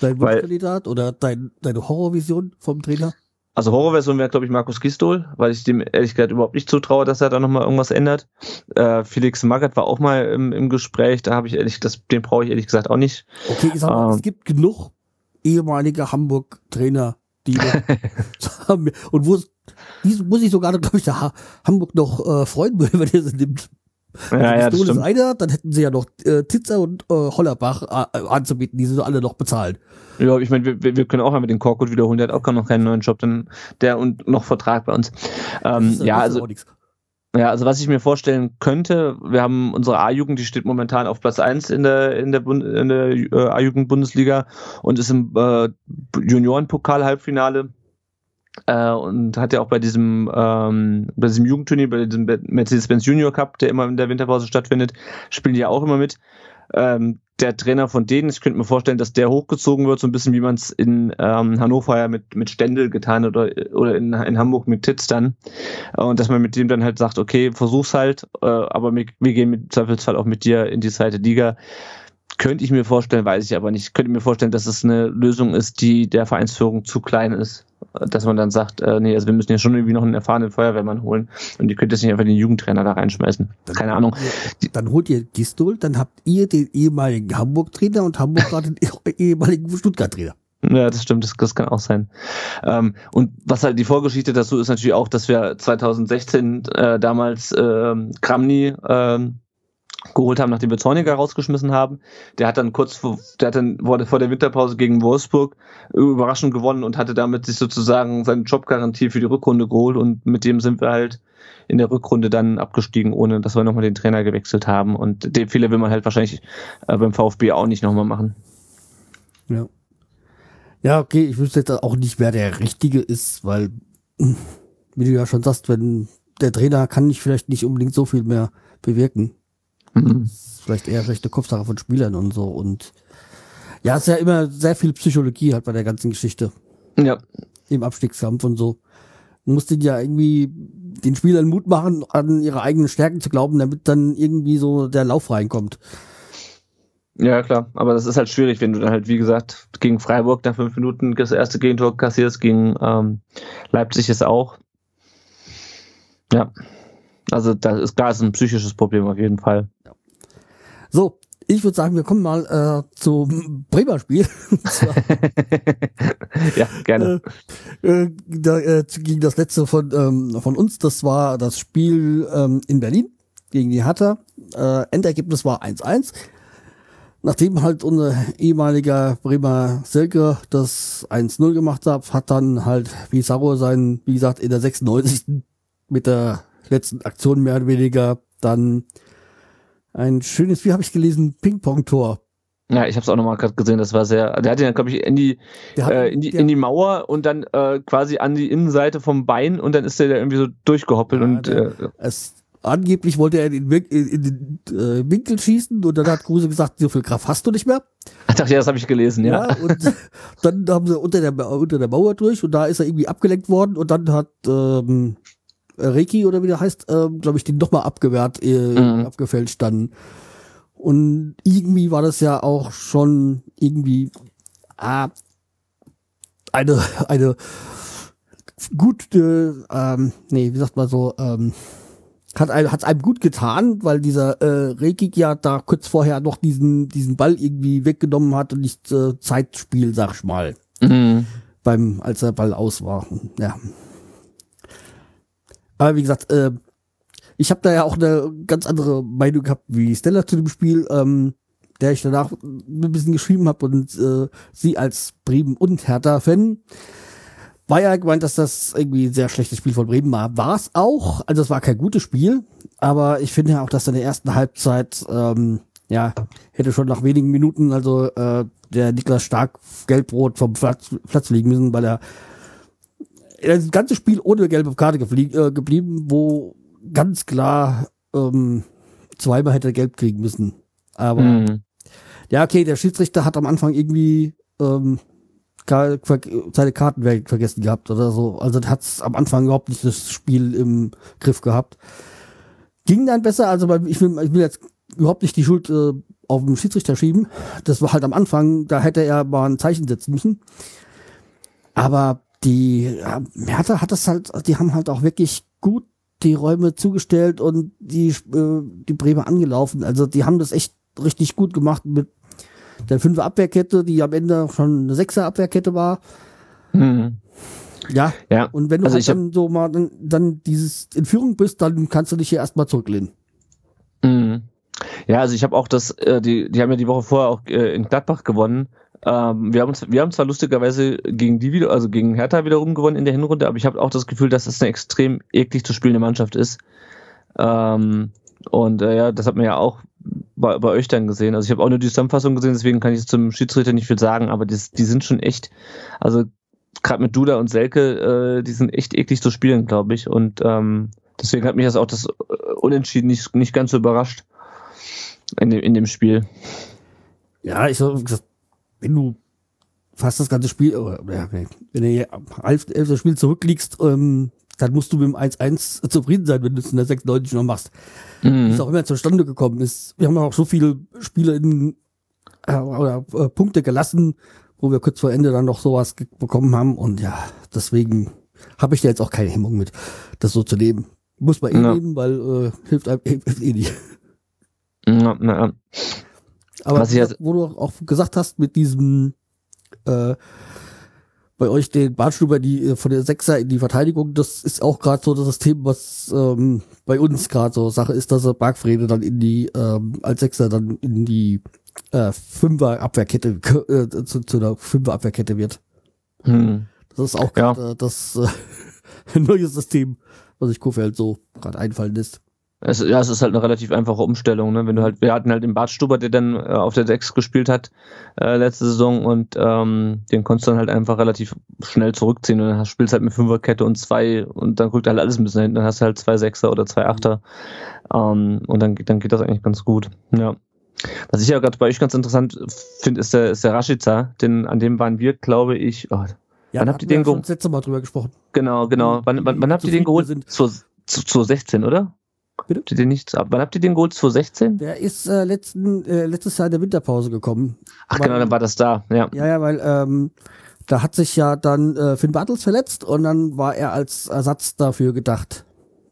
Dein Wunschkandidat oder dein, deine Horrorvision vom Trainer? Also Horrorversion wäre, glaube ich, Markus Gistol, weil ich dem ehrlich gesagt überhaupt nicht zutraue, dass er da nochmal irgendwas ändert. Äh, Felix Magath war auch mal im, im Gespräch, da habe ich ehrlich, das, den brauche ich ehrlich gesagt auch nicht. Okay, ich sag mal, ähm, es gibt genug ehemalige Hamburg-Trainer, die haben. Und wo die muss ich sogar, glaube ich, da Hamburg noch äh, freuen würde, wenn ihr sie nimmt. Ja, ja, das ist einer, dann hätten sie ja noch äh, Titzer und äh, Hollerbach äh, anzubieten, die sie so alle noch bezahlen. Ja, ich meine, wir, wir können auch einmal den Korkut wiederholen, der hat auch noch keinen neuen Job, denn der und noch Vertrag bei uns. Ähm, ist, ja, also. Ja, also was ich mir vorstellen könnte, wir haben unsere A-Jugend, die steht momentan auf Platz 1 in der, in der, Bund, in der äh, A-Jugend-Bundesliga und ist im äh, Juniorenpokal-Halbfinale äh, und hat ja auch bei diesem, ähm, bei diesem Jugendturnier, bei diesem Mercedes-Benz Junior Cup, der immer in der Winterpause stattfindet, spielen die ja auch immer mit. Ähm, der Trainer von denen, ich könnte mir vorstellen, dass der hochgezogen wird, so ein bisschen wie man es in ähm, Hannover ja mit, mit Stendel getan oder, oder in, in Hamburg mit Titz dann. Und dass man mit dem dann halt sagt, okay, versuch's halt, äh, aber wir, wir gehen mit Zweifelsfall auch mit dir in die zweite Liga. Könnte ich mir vorstellen, weiß ich aber nicht. Ich könnte mir vorstellen, dass es eine Lösung ist, die der Vereinsführung zu klein ist. Dass man dann sagt, äh, nee, also wir müssen ja schon irgendwie noch einen erfahrenen Feuerwehrmann holen. Und ihr könnt jetzt nicht einfach den Jugendtrainer da reinschmeißen. Keine Ahnung. Dann holt ihr Gistol, dann habt ihr den ehemaligen Hamburg-Trainer und Hamburg gerade den ehemaligen Stuttgart-Trainer. Ja, das stimmt, das, das kann auch sein. Ähm, und was halt die Vorgeschichte dazu ist natürlich auch, dass wir 2016 äh, damals äh, Kramny äh, geholt haben, nachdem wir Zorniger rausgeschmissen haben. Der hat dann kurz vor, der hat dann wurde vor der Winterpause gegen Wolfsburg überraschend gewonnen und hatte damit sich sozusagen seine Jobgarantie für die Rückrunde geholt und mit dem sind wir halt in der Rückrunde dann abgestiegen, ohne dass wir nochmal den Trainer gewechselt haben. Und den Fehler will man halt wahrscheinlich äh, beim VfB auch nicht nochmal machen. Ja. Ja, okay, ich wüsste jetzt auch nicht, wer der Richtige ist, weil, wie du ja schon sagst, wenn der Trainer kann nicht vielleicht nicht unbedingt so viel mehr bewirken. Mhm. Vielleicht eher schlechte Kopfsache von Spielern und so. Und ja, es ist ja immer sehr viel Psychologie halt bei der ganzen Geschichte. Ja. Im Abstiegskampf und so. Man muss den ja irgendwie den Spielern Mut machen, an ihre eigenen Stärken zu glauben, damit dann irgendwie so der Lauf reinkommt. Ja, klar, aber das ist halt schwierig, wenn du dann halt, wie gesagt, gegen Freiburg nach fünf Minuten das erste Gegentor kassierst, gegen ähm, Leipzig ist auch. Ja, also da ist gar ein psychisches Problem auf jeden Fall. So, ich würde sagen, wir kommen mal äh, zum Bremer Spiel. ja, gerne. Äh, äh, da, äh, gegen das letzte von, ähm, von uns, das war das Spiel ähm, in Berlin gegen die Hatter. Äh, Endergebnis war 1-1. Nachdem halt unser ehemaliger Bremer Selke das 1-0 gemacht hat, hat dann halt Pizarro sein, wie gesagt, in der 96. mit der letzten Aktion mehr oder weniger dann ein schönes, wie habe ich gelesen, Ping-Pong-Tor. Ja, ich habe es auch nochmal gerade gesehen, das war sehr, der hat ihn dann, glaube ich, in die, hat, äh, in, die in die Mauer und dann äh, quasi an die Innenseite vom Bein und dann ist der da irgendwie so durchgehoppelt ja, und der, äh, es, angeblich wollte er in den, äh, Winkel schießen und dann hat Kruse gesagt, so viel Kraft hast du nicht mehr. Ich dachte, ja, das habe ich gelesen, ja. Ja, und dann haben sie unter der, unter der Mauer durch und da ist er irgendwie abgelenkt worden und dann hat ähm, Reiki oder wie der heißt, ähm, glaube ich, den nochmal abgewehrt, äh, Mhm. abgefälscht dann. Und irgendwie war das ja auch schon irgendwie ah, eine, eine gute, ähm, nee, wie sagt man so, ähm, hat einem, hat's einem gut getan, weil dieser äh, Rekik ja da kurz vorher noch diesen, diesen Ball irgendwie weggenommen hat und nicht äh, Zeitspiel, sag ich mal, Mhm. beim, als der Ball aus war. Ja. Aber wie gesagt, äh, ich habe da ja auch eine ganz andere Meinung gehabt wie Stella zu dem Spiel, ähm, der ich danach ein bisschen geschrieben habe und äh, sie als Bremen und Hertha-Fan war ja gemeint, dass das irgendwie ein sehr schlechtes Spiel von Bremen war. War es auch. Also es war kein gutes Spiel, aber ich finde ja auch, dass in der ersten Halbzeit ähm, ja hätte schon nach wenigen Minuten also äh, der Niklas Stark gelbrot vom Platz, Platz fliegen müssen, weil er das ganze Spiel ohne gelbe Karte äh, geblieben, wo ganz klar ähm, zweimal hätte er gelb kriegen müssen. Aber Mhm. ja, okay, der Schiedsrichter hat am Anfang irgendwie ähm, seine Karten vergessen gehabt oder so. Also hat es am Anfang überhaupt nicht das Spiel im Griff gehabt. Ging dann besser, also ich will, ich will jetzt überhaupt nicht die Schuld äh, auf den Schiedsrichter schieben. Das war halt am Anfang, da hätte er mal ein Zeichen setzen müssen. Aber die Hertha hat das halt, die haben halt auch wirklich gut die Räume zugestellt und die, äh, die Bremer angelaufen. Also die haben das echt richtig gut gemacht mit der fünfer Abwehrkette, die am Ende schon eine sechser Abwehrkette war. Mhm. Ja. Ja. Und wenn du Also halt dann so mal dann, dann dieses in Führung bist, dann kannst du dich hier erstmal zurücklehnen. Mhm. Ja, also ich habe auch das, äh, die, die haben ja die Woche vorher auch äh, in Gladbach gewonnen. Ähm, wir haben wir haben zwar lustigerweise gegen die wieder, also gegen Hertha wiederum gewonnen in der Hinrunde, aber ich habe auch das Gefühl, dass es eine extrem eklig zu spielende Mannschaft ist. Ähm, und äh, ja, das hat man ja auch bei, bei euch dann gesehen. Also ich habe auch nur die Zusammenfassung gesehen, deswegen kann ich zum Schiedsrichter nicht viel sagen, aber das, die sind schon echt, also gerade mit Duda und Selke, äh, die sind echt eklig zu spielen, glaube ich. Und ähm, deswegen hat mich das auch das äh, Unentschieden nicht, nicht ganz so überrascht in dem, in dem Spiel. Ja, ich habe gesagt, wenn du fast das ganze Spiel, oder, wenn du hier elf, elf das Spiel zurückliegst, ähm, dann musst du mit dem 1-1 zufrieden sein, wenn du es in der 96 noch machst. Mhm. es auch immer zustande gekommen ist. Wir haben auch so viele Spiele in, äh, oder äh, Punkte gelassen, wo wir kurz vor Ende dann noch sowas bekommen haben. Und ja, deswegen habe ich da jetzt auch keine Hemmung mit, das so zu nehmen. Muss man eh Ja. nehmen, weil äh, hilft einem hilft eh nicht. Ja, na. Aber Was ich jetzt- wo du auch gesagt hast, mit diesem äh, bei euch den Bartstuber die äh, von der Sechser in die Verteidigung, das ist auch gerade so das System, was ähm, bei uns gerade so Sache ist, dass er Bargfrede dann in die ähm, als Sechser dann in die äh, Fünfer Abwehrkette äh, zu, zu einer Fünfer Abwehrkette wird. Hm. Das ist auch Ja. gerade äh, das äh, neue System, was sich Kofeld so gerade einfallen lässt. Es, ja, es ist halt eine relativ einfache Umstellung, ne? Wenn du halt, wir hatten halt den Bart Stuber, der dann äh, auf der 6 gespielt hat äh, letzte Saison und ähm, den konntest du dann halt einfach relativ schnell zurückziehen und dann hast, spielst halt mit Fünferkette und zwei und dann rückt halt alles ein bisschen hinten, dann hast du halt zwei Sechser oder zwei Achter ähm, und dann, geht- dann geht das eigentlich ganz gut. Ja. Was ich ja gerade bei euch ganz interessant finde, ist der, ist der Rashica, denn an dem waren wir, glaube ich, oh, Ja, Wann habt ihr den ja schon ge- das letzte Mal drüber gesprochen. genau, genau. Wann, wann, wann habt ihr den geholt? sind. Zu, zu, zu 16, oder? Bitte? Habt ihr den nicht, wann habt ihr den geholt? 2016? Der ist äh, letzten, äh, letztes Jahr in der Winterpause gekommen. Ach Weil- genau, dann war das da, ja. Ja, ja, weil ähm, da hat sich ja dann äh, Finn Bartels verletzt und dann war er als Ersatz dafür gedacht.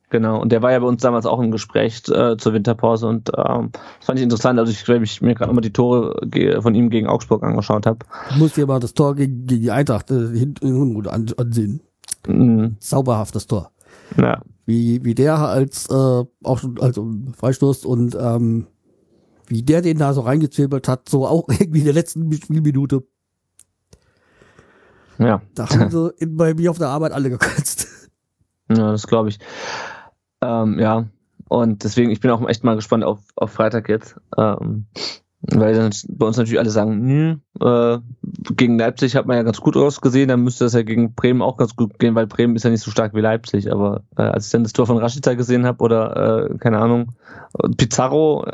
Genau, und der war ja bei uns damals auch im Gespräch äh, zur Winterpause und ähm, das fand ich interessant, also ich, weil ich mir gerade nochmal die Tore von ihm gegen Augsburg angeschaut habe. Du musst dir mal das Tor gegen, gegen die Eintracht äh, hin- in Hinrunde an, ansehen. Mhm. Sauberhaftes Tor. Ja, Wie, wie der als äh, auch schon also Freistoß und ähm, wie der den da so reingezwirbelt hat, so auch irgendwie in der letzten Spielminute. ja, Da haben sie in, bei mir auf der Arbeit alle gekotzt. ja das glaube ich. Ähm, ja, und deswegen, ich bin auch echt mal gespannt auf, auf Freitag jetzt. Ähm, weil dann bei uns natürlich alle sagen, nö, äh, gegen Leipzig hat man ja ganz gut ausgesehen, dann müsste das ja gegen Bremen auch ganz gut gehen, weil Bremen ist ja nicht so stark wie Leipzig. Aber äh, als ich dann das Tor von Rashica gesehen habe oder äh, keine Ahnung, Pizarro,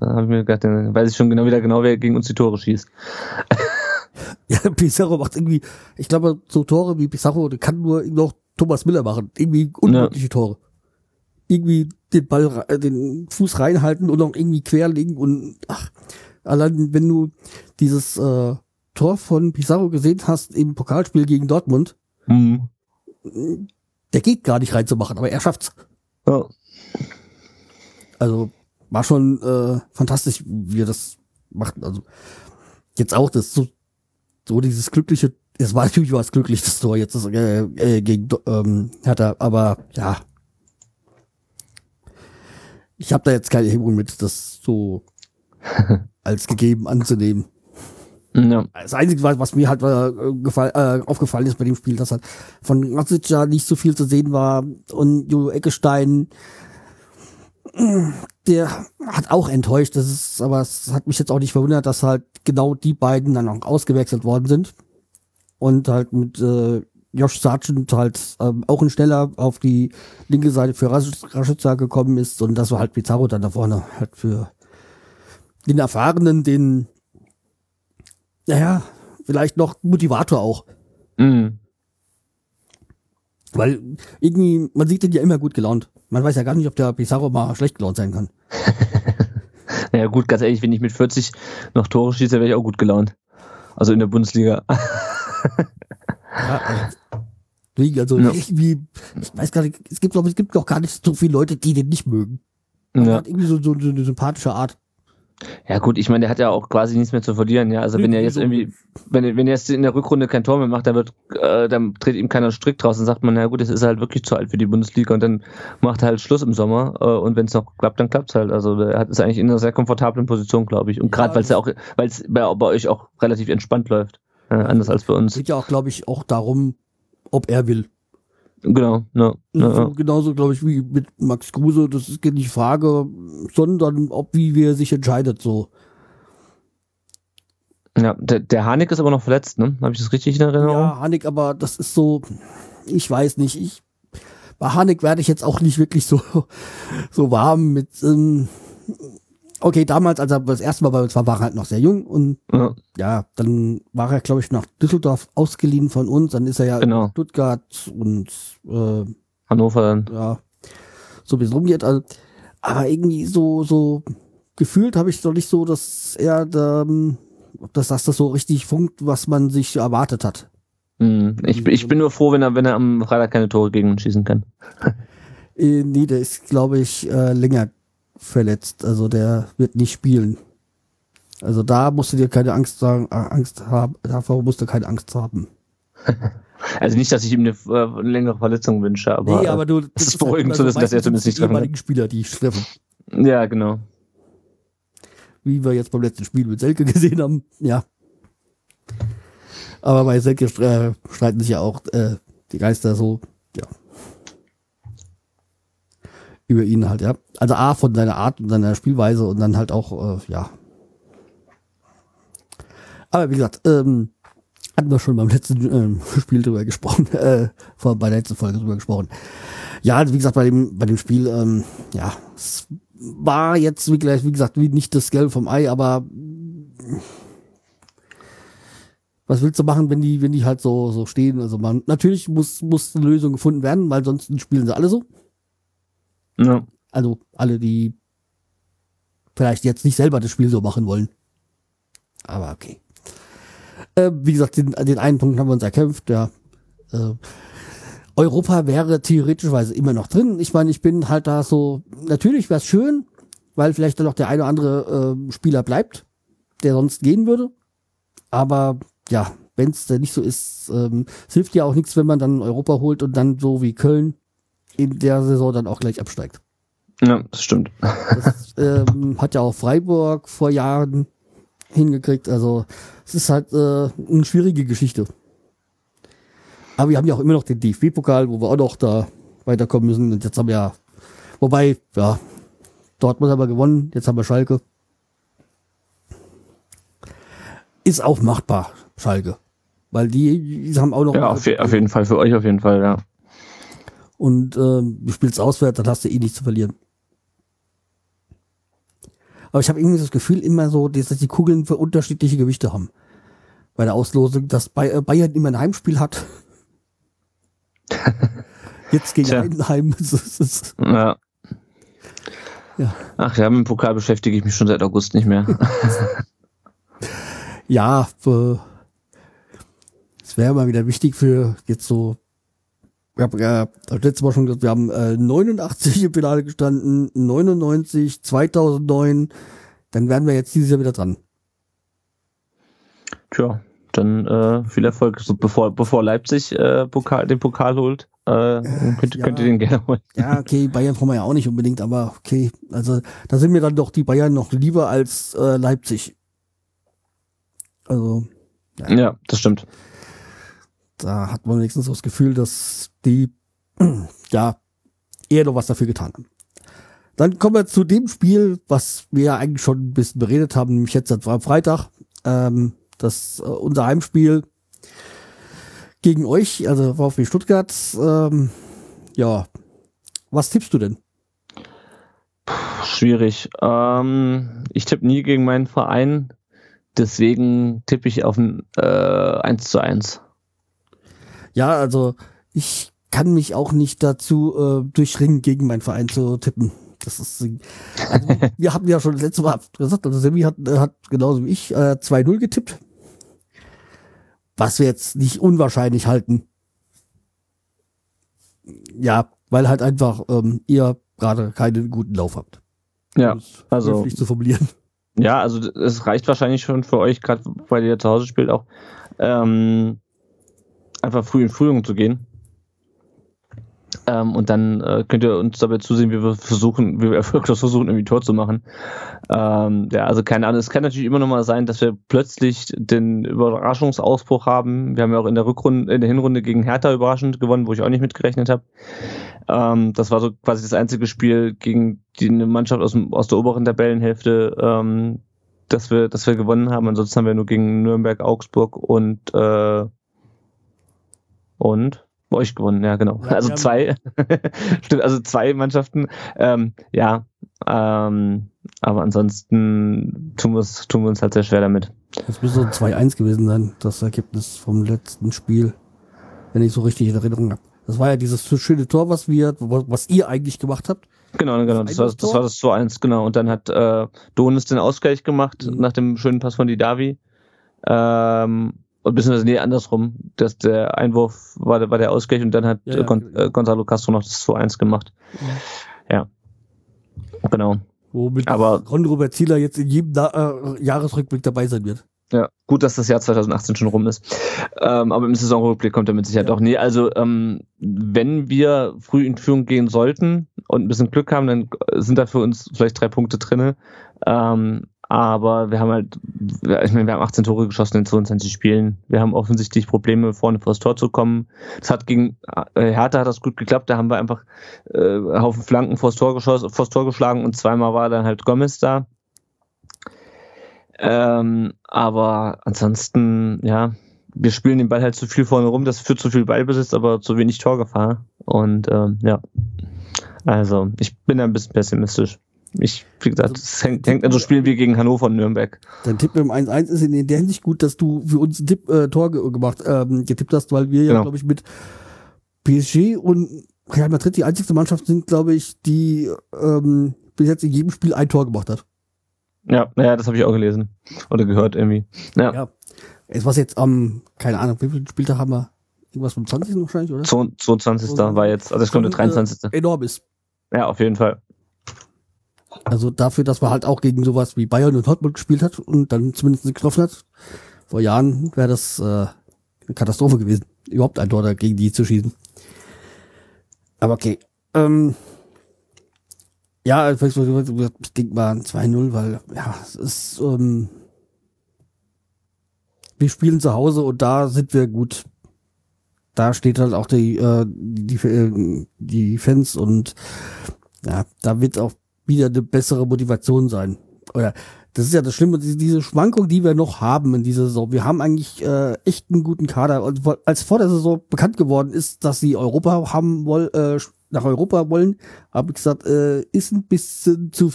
da habe ich mir gedacht, dann weiß ich schon genau wieder genau, wer gegen uns die Tore schießt. Ja, Pizarro macht irgendwie, ich glaube, so Tore wie Pizarro, der kann nur noch Thomas Miller machen. Irgendwie unmögliche Tore. Irgendwie den Ball, äh, den Fuß reinhalten und noch irgendwie querlegen und ach, allein wenn du dieses äh, Tor von Pizarro gesehen hast im Pokalspiel gegen Dortmund, Mhm. der geht gar nicht reinzumachen, aber er schafft's. Ja. Also war schon äh, fantastisch, wie er das macht. Also jetzt auch das so, so dieses glückliche, es war natürlich was glücklich das Tor jetzt das, äh, äh, gegen ähm, Hertha, aber ja, ich habe da jetzt keine Hemmung mit, das so als gegeben anzunehmen. Ja. Das Einzige, was mir halt äh, äh, aufgefallen ist bei dem Spiel, dass halt von Rasica nicht so viel zu sehen war und Jojo Eckestein, der hat auch enttäuscht. Das ist, aber es hat mich jetzt auch nicht verwundert, dass halt genau die beiden dann auch ausgewechselt worden sind und halt mit äh, Josh Sargent halt ähm, auch ein schneller auf die linke Seite für Rashica gekommen ist und das war halt Pizarro dann da vorne halt für den Erfahrenen, den naja, vielleicht noch Motivator auch. Mhm. Weil irgendwie, man sieht den ja immer gut gelaunt. Man weiß ja gar nicht, ob der Pizarro mal schlecht gelaunt sein kann. Naja gut, ganz ehrlich, wenn ich mit 40 noch Tore schieße, wäre ich auch gut gelaunt. Also in der Bundesliga. Ja, also, Ja. irgendwie, ich weiß gar nicht, es gibt doch, es gibt doch gar nicht so viele Leute, die den nicht mögen. Er ja. hat irgendwie so, so, so eine sympathische Art. ja gut, ich meine, der hat ja auch quasi nichts mehr zu verlieren, ja. Also wenn er jetzt irgendwie, wenn, wenn er jetzt in der Rückrunde kein Tor mehr macht, dann wird, äh, dann dreht ihm keiner Strick draus und sagt man, na gut, jetzt ist halt wirklich zu alt für die Bundesliga und dann macht er halt Schluss im Sommer äh, und wenn es noch klappt, dann klappt's halt. Also er hat ist eigentlich in einer sehr komfortablen Position, glaube ich. Und Ja, gerade weil es ja auch, weil es bei, bei euch auch relativ entspannt läuft. Äh, anders als bei Es uns. geht ja auch, glaube ich, auch darum, ob er will. Genau, ja, So, ja. genauso, glaube ich, wie mit Max Kruse. Das ist nicht die Frage, sondern ob, wie wir sich entscheidet, so. ja der, der Hanik ist aber noch verletzt, ne? Habe ich das richtig in Erinnerung? Ja, Hanik, aber das ist so, ich weiß nicht, ich, bei Hanik werde ich jetzt auch nicht wirklich so, so warm mit, ähm, okay, damals, als er das erste Mal bei uns war, war er halt noch sehr jung und Ja, ja, dann war er, glaube ich, nach Düsseldorf ausgeliehen von uns, dann ist er ja Genau. in Stuttgart und, äh, Hannover dann. ja, so wie es rumgeht, also, aber irgendwie so, so, gefühlt habe ich doch nicht so, dass er, ähm, dass das das so richtig funkt, was man sich erwartet hat. Mhm. Ich, ich bin nur froh, wenn er, wenn er am Freitag keine Tore gegen uns schießen kann. Äh, nee, der ist, glaube ich, äh, länger verletzt. Also der wird nicht spielen. Also da musst du dir keine Angst sagen, äh, Angst haben, davor musst du keine Angst haben. Also nicht, dass ich ihm eine, äh, längere Verletzung wünsche, aber, nee, aber du, es ist beruhigend zu wissen, dass er zumindest nicht treffen ehemaligen Spieler, die treffen. ja, genau. Wie wir jetzt beim letzten Spiel mit Selke gesehen haben. Ja. Aber bei Selke äh, streiten sich ja auch äh, die Geister so, ja. Über ihn halt, ja. Also A, von seiner Art und seiner Spielweise und dann halt auch, äh, ja. Aber wie gesagt, ähm, hatten wir schon beim letzten ähm, Spiel drüber gesprochen, äh, vor, bei der letzten Folge drüber gesprochen. Ja, also wie gesagt, bei dem, bei dem Spiel, ähm, ja, es war jetzt, wie, wie gesagt, wie nicht das Gelbe vom Ei, aber was willst du machen, wenn die, wenn die halt so, so stehen? Also man, natürlich muss, muss eine Lösung gefunden werden, weil sonst spielen sie alle so. Ja. Also alle, die vielleicht jetzt nicht selber das Spiel so machen wollen. Aber okay. Äh, wie gesagt, den, den einen Punkt haben wir uns erkämpft, ja. Äh, Europa wäre theoretischweise immer noch drin. Ich meine, ich bin halt da so, natürlich wäre es schön, weil vielleicht dann noch der eine oder andere äh, Spieler bleibt, der sonst gehen würde. Aber ja, wenn es nicht so ist, ähm, es hilft ja auch nichts, wenn man dann Europa holt und dann so wie Köln in der Saison dann auch gleich absteigt. ja, das stimmt. Das ähm, hat ja auch Freiburg vor Jahren hingekriegt. Also es ist halt äh, eine schwierige Geschichte. Aber wir haben ja auch immer noch den DFB-Pokal, wo wir auch noch da weiterkommen müssen. Und jetzt haben wir ja, wobei, ja, Dortmund haben wir gewonnen, jetzt haben wir Schalke. ist auch machbar, Schalke. Weil die, die haben auch noch. Ja, auf, auf, jeden Fall, für euch auf jeden Fall, ja. Und ähm, du spielst auswärts, dann hast du eh nichts zu verlieren. Aber ich habe irgendwie das Gefühl immer so, dass die Kugeln für unterschiedliche Gewichte haben. Bei der Auslosung, dass äh, Bayern immer ein Heimspiel hat. Jetzt gegen Heidenheim. ja. ja. Ach ja, mit dem Pokal beschäftige ich mich schon seit August nicht mehr. ja, es wäre mal wieder wichtig für jetzt so ich habe ja das letzte Mal schon gesagt, wir haben äh, 89 im Finale gestanden, 99, 2009, dann werden wir jetzt dieses Jahr wieder dran. Tja, dann äh, viel Erfolg. So, bevor, bevor Leipzig äh, Pokal, den Pokal holt, äh, könnt, ja, könnt ihr den gerne holen. Ja, okay, Bayern brauchen wir ja auch nicht unbedingt, aber okay, also da sind mir dann doch die Bayern noch lieber als äh, Leipzig. Also. Ja. ja, das stimmt da hat man wenigstens das Gefühl, dass die ja eher noch was dafür getan haben. Dann kommen wir zu dem Spiel, was wir eigentlich schon ein bisschen beredet haben, nämlich jetzt am Freitag. Ähm, das äh, unser Heimspiel gegen euch, also VfB Stuttgart. Ähm, ja, was tippst du denn? Schwierig. Ähm, ich tippe nie gegen meinen Verein, deswegen tippe ich auf ein äh, 1 zu 1. Ja, also ich kann mich auch nicht dazu äh, durchringen, gegen meinen Verein zu tippen. Das ist, also, wir hatten ja schon das letzte Mal gesagt, also Semi hat, äh, hat genauso wie ich äh, 2-0 getippt. Was wir jetzt nicht unwahrscheinlich halten. Ja, weil halt einfach ähm, ihr gerade keinen guten Lauf habt. Ja, also zu formulieren. Ja, also es reicht wahrscheinlich schon für euch, gerade weil ihr zu Hause spielt auch. Ähm, einfach früh in Führung zu gehen. Ähm, und dann äh, könnt ihr uns dabei zusehen, wie wir versuchen, wie wir erfolglos versuchen, irgendwie Tor zu machen. Ähm, ja, also keine Ahnung. Es kann natürlich immer noch mal sein, dass wir plötzlich den Überraschungsausbruch haben. Wir haben ja auch in der Rückrunde, in der Hinrunde gegen Hertha überraschend gewonnen, wo ich auch nicht mitgerechnet habe. Ähm, das war so quasi das einzige Spiel gegen die eine Mannschaft aus, dem, aus der oberen Tabellenhälfte, ähm, dass wir, dass wir gewonnen haben. Ansonsten haben wir nur gegen Nürnberg, Augsburg und äh, und euch gewonnen, ja genau. Ja, also zwei, stimmt, also zwei Mannschaften. Ähm, ja, ähm, aber ansonsten tun wir, uns, tun wir uns halt sehr schwer damit. Das müsste so 2-1 gewesen sein, das Ergebnis vom letzten Spiel, wenn ich so richtig in Erinnerung habe. Das war ja dieses schöne Tor, was wir, was ihr eigentlich gemacht habt. Genau, genau, das, war, das war das 2-1, genau. Und dann hat äh, Donis den Ausgleich gemacht mhm. nach dem schönen Pass von Didavi. Ähm, und beziehungsweise nee, andersrum, dass der Einwurf war, war der Ausgleich und dann hat ja, ja, Gon äh, Gonzalo Castro noch das 2-1 gemacht. Ja. ja. Genau. Womit Aber Ron Robert Zieler jetzt in jedem äh, Jahresrückblick dabei sein wird. Ja, gut, dass das Jahr 2018 schon rum ist. Ähm, aber im Saisonrückblick kommt er mit Sicherheit ja. auch. Nee, also ähm, wenn wir früh in Führung gehen sollten und ein bisschen Glück haben, dann sind da für uns vielleicht drei Punkte drinne. Ähm, aber wir haben halt, ich meine, wir haben 18 Tore geschossen in 22 Spielen. Wir haben offensichtlich Probleme, vorne vor das Tor zu kommen. Das hat gegen äh, Hertha hat das gut geklappt. Da haben wir einfach äh, Haufen Flanken vors Tor, geschossen, vors Tor geschlagen und zweimal war dann halt Gomez da. Ähm, aber ansonsten, ja, wir spielen den Ball halt zu viel vorne rum. Das führt zu viel Ballbesitz, aber zu wenig Torgefahr. Und ähm, ja, also ich bin da ein bisschen pessimistisch ich, wie gesagt, also, es hängt, hängt an so Spielen wie gegen Hannover und Nürnberg. Dein Tipp mit dem 1-1 ist in der Hinsicht gut, dass du für uns ein Tipp, äh, Tor ge gemacht, ähm, getippt hast, weil wir genau. ja, glaube ich, mit PSG und Real Madrid die einzigste Mannschaft sind, glaube ich, die ähm, bis jetzt in jedem Spiel ein Tor gemacht hat. Ja, ja, das habe ich auch gelesen oder gehört irgendwie. Ja. ja. Es war jetzt am, ähm, keine Ahnung, wie viele Spieltag haben wir? Irgendwas vom 20. wahrscheinlich, oder? 22. war jetzt, also es kommt der 23. Äh, enorm ist. Ja, auf jeden Fall. Also dafür, dass man halt auch gegen sowas wie Bayern und Dortmund gespielt hat und dann zumindest getroffen hat. Vor Jahren wäre das äh, eine Katastrophe gewesen, überhaupt ein Tor dagegen die zu schießen. Aber okay. Ähm, ja, ich denke mal 2-0, weil ja, es ist ähm, wir spielen zu Hause und da sind wir gut. Da steht halt auch die, äh, die, äh, die Fans und ja, da wird auch wieder eine bessere Motivation sein. oder das ist ja das Schlimme, diese, Schwankung, die wir noch haben in dieser Saison. Wir haben eigentlich äh, echt einen guten Kader. Und als vor der Saison bekannt geworden ist, dass sie Europa haben wollen, äh, nach Europa wollen, habe ich gesagt, äh, ist ein bisschen zu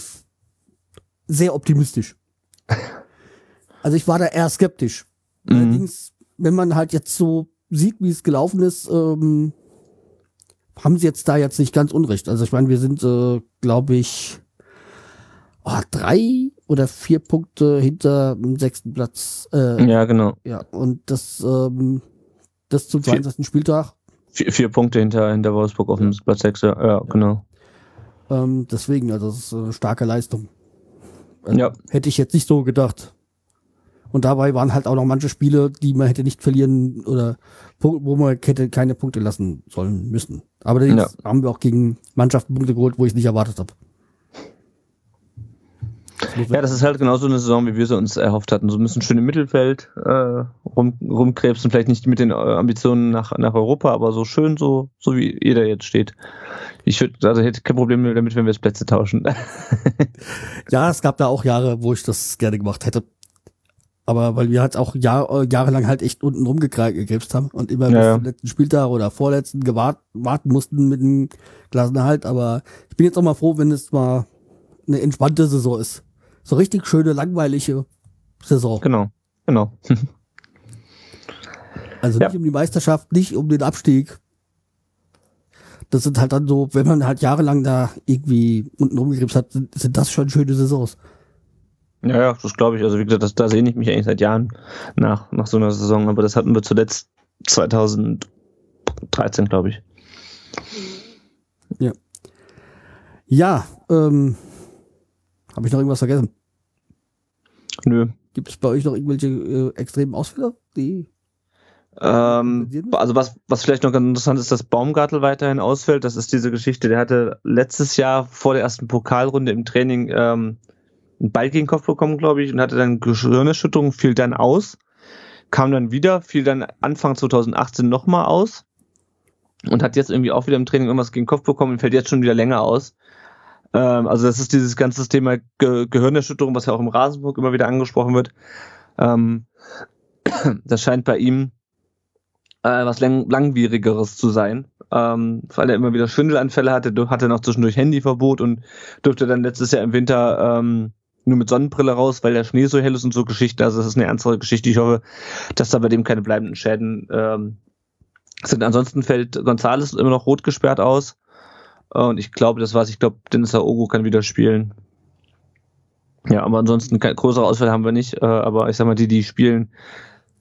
sehr optimistisch. Also ich war da eher skeptisch. Mhm. Allerdings, wenn man halt jetzt so sieht, wie es gelaufen ist, ähm, haben sie jetzt da jetzt nicht ganz unrecht. Also ich meine, wir sind, äh, glaube ich, oh, drei oder vier Punkte hinter dem sechsten Platz. Äh, ja, genau. Ja, und das, ähm, das zum 20. Spieltag. Vier, vier Punkte hinter, hinter Wolfsburg auf dem Platz 6, ja, ja, genau. Ähm, deswegen, also das ist eine starke Leistung. Also, ja. Hätte ich jetzt nicht so gedacht. Und dabei waren halt auch noch manche Spiele, die man hätte nicht verlieren oder wo man hätte keine Punkte lassen sollen müssen. Aber ja. haben wir auch gegen Mannschaften Punkte geholt, wo ich es nicht erwartet habe. Ja, das ist halt genauso eine Saison, wie wir sie uns erhofft hatten. So ein bisschen schön im Mittelfeld äh, rum, rumkrebsen, vielleicht nicht mit den äh, Ambitionen nach, nach Europa, aber so schön, so, so wie jeder jetzt steht. Ich würde, also hätte kein Problem damit, wenn wir jetzt Plätze tauschen. ja, es gab da auch Jahre, wo ich das gerne gemacht hätte. Aber weil wir halt auch Jahr, jahrelang halt echt unten rumgekrebst haben und immer ja, bis zum letzten Spieltag oder vorletzten gewart, warten mussten mit dem Klassenerhalt. Aber ich bin jetzt auch mal froh, wenn es mal eine entspannte Saison ist. So richtig schöne, langweilige Saison. Genau, genau. also nicht ja. um die Meisterschaft, nicht um den Abstieg. Das sind halt dann so, wenn man halt jahrelang da irgendwie unten rumgekrebst hat, sind, sind das schon schöne Saisons. Ja, ja, das glaube ich. Also wie gesagt, das, da sehne ich mich eigentlich seit Jahren nach, nach so einer Saison. Aber das hatten wir zuletzt 2013, glaube ich. Ja. Ja, ähm, habe ich noch irgendwas vergessen? Nö. Gibt es bei euch noch irgendwelche äh, extremen Ausfälle, die ähm, also was, was vielleicht noch ganz interessant ist, dass Baumgartel weiterhin ausfällt. Das ist diese Geschichte. Der hatte letztes Jahr vor der ersten Pokalrunde im Training ähm, einen Ball gegen den Kopf bekommen, glaube ich, und hatte dann Gehirnerschütterung, fiel dann aus, kam dann wieder, fiel dann Anfang 2018 nochmal aus und hat jetzt irgendwie auch wieder im Training irgendwas gegen den Kopf bekommen und fällt jetzt schon wieder länger aus. Ähm, also das ist dieses ganze Thema Ge Gehirnerschütterung, was ja auch im Rasenburg immer wieder angesprochen wird. Ähm, das scheint bei ihm äh, was lang langwierigeres zu sein, ähm, weil er immer wieder Schwindelanfälle hatte, hatte noch zwischendurch Handyverbot und durfte dann letztes Jahr im Winter ähm, nur mit Sonnenbrille raus, weil der Schnee so hell ist und so Geschichten. Also das ist eine ernstere Geschichte. Ich hoffe, dass da bei dem keine bleibenden Schäden ähm, sind. Ansonsten fällt Gonzales immer noch rot gesperrt aus. Und ich glaube, das war's. Ich glaube, Dennis Aogo kann wieder spielen. Ja, aber ansonsten keine größere Ausfälle haben wir nicht. Äh, aber ich sag mal, die, die spielen,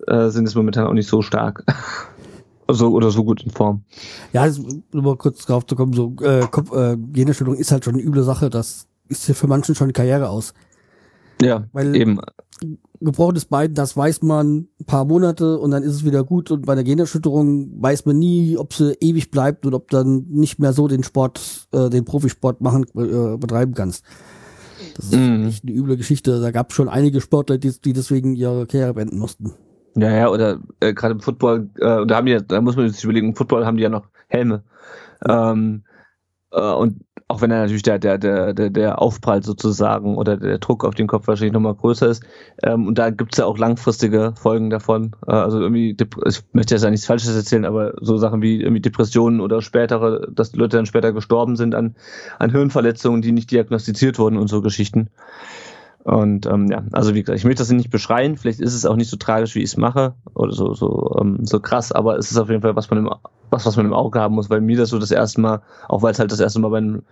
äh, sind es momentan auch nicht so stark. so oder so gut in Form. Ja, also, um mal kurz drauf zu kommen, so äh, Kopf, äh, Gehirnerschütterung ist halt schon eine üble Sache. Das ist ja für manchen schon eine Karriere aus. Ja, Weil eben. Gebrochenes Bein, das weiß man ein paar Monate und dann ist es wieder gut. Und bei der Generschütterung weiß man nie, ob sie ewig bleibt und ob dann nicht mehr so den Sport, äh, den Profisport machen, äh, betreiben kannst. Das ist mm. echt eine üble Geschichte. Da gab es schon einige Sportler, die, die deswegen ihre Karriere beenden mussten. Ja, ja, oder äh, gerade im Football, äh, da haben die, da muss man sich überlegen, im Football haben die ja noch Helme. Ähm, äh, und auch wenn er natürlich der, der, der, der, der Aufprall sozusagen oder der Druck auf den Kopf wahrscheinlich nochmal größer ist. Ähm, und da gibt's ja auch langfristige Folgen davon. Äh, also irgendwie, ich möchte jetzt ja nichts Falsches erzählen, aber so Sachen wie irgendwie Depressionen oder spätere, dass Leute dann später gestorben sind an, an Hirnverletzungen, die nicht diagnostiziert wurden und so Geschichten. Und ähm, ja, also wie gesagt, ich möchte das nicht beschreien, vielleicht ist es auch nicht so tragisch, wie ich es mache, oder so, so, ähm, so krass, aber es ist auf jeden Fall, was man im, was, was man im Auge haben muss, weil mir das so das erste Mal, auch weil es halt das erste Mal bei einem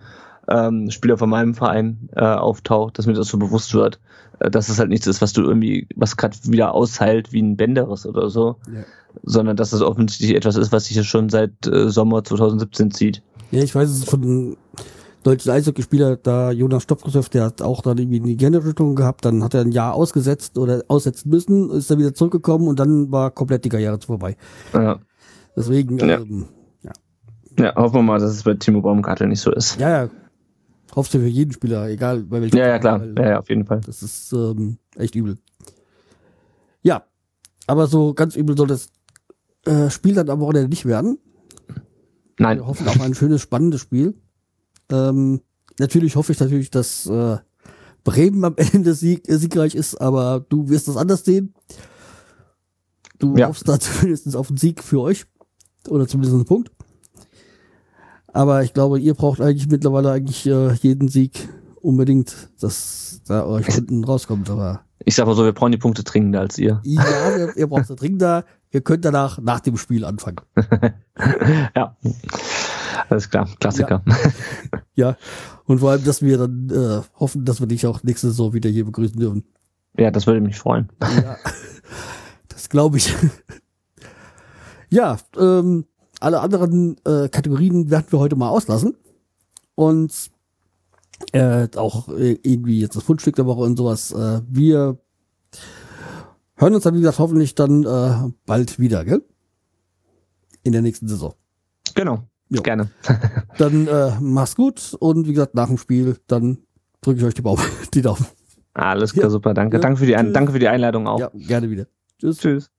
ähm, Spieler von meinem Verein äh, auftaucht, dass mir das so bewusst wird, äh, dass es halt nichts ist, was du irgendwie, was gerade wieder ausheilt wie ein Bänderes oder so, ja. sondern dass es offensichtlich etwas ist, was sich schon seit äh, Sommer 2017 zieht. Ja, ich weiß es von deutschen Eishockeyspieler, da Jonas Stopkosov, der hat auch dann irgendwie eine Gehirnerschütterung gehabt, dann hat er ein Jahr ausgesetzt oder aussetzen müssen, ist dann wieder zurückgekommen und dann war komplett die Karriere vorbei. Ja. Deswegen, ja. Ähm, ja. Ja, hoffen wir mal, dass es bei Timo Baumgartel nicht so ist. Ja, ja. Hoffst du für jeden Spieler, egal bei welchem. Ja, ja, klar. Weil, ja, ja, auf jeden Fall. Das ist ähm, echt übel. Ja, aber so ganz übel soll das äh, Spiel dann am Wochenende nicht werden. Nein. Wir hoffen auf ein schönes, spannendes Spiel. Ähm, natürlich hoffe ich natürlich, dass äh, Bremen am Ende Sieg, siegreich ist, aber du wirst das anders sehen. Du Ja. hoffst da zumindest auf einen Sieg für euch. Oder zumindest einen Punkt. Aber ich glaube, ihr braucht eigentlich mittlerweile eigentlich äh, jeden Sieg unbedingt, dass da euch hinten rauskommt. Aber Ich sag mal so, wir brauchen die Punkte dringender als ihr. ja, ihr, ihr braucht da dringender. Ihr könnt danach nach dem Spiel anfangen. Ja. Alles klar, Klassiker. Ja. Und vor allem, dass wir dann äh, hoffen, dass wir dich auch nächste Saison wieder hier begrüßen dürfen. Ja, das würde mich freuen. Ja, das glaube ich. Ja, ähm, alle anderen äh, Kategorien werden wir heute mal auslassen. Und äh, auch äh, irgendwie jetzt das Fundstück der Woche und sowas. Äh, wir hören uns dann, wie gesagt, hoffentlich dann äh, bald wieder, gell? In der nächsten Saison. Genau. Jo. Gerne. Dann äh, mach's gut und wie gesagt, nach dem Spiel, dann drücke ich euch die, Baum die Daumen. Alles klar, Ja. super. Danke. Ja. Danke, für die Ein Tschüss. Danke für die Einladung auch. Ja, gerne wieder. Tschüss. Tschüss.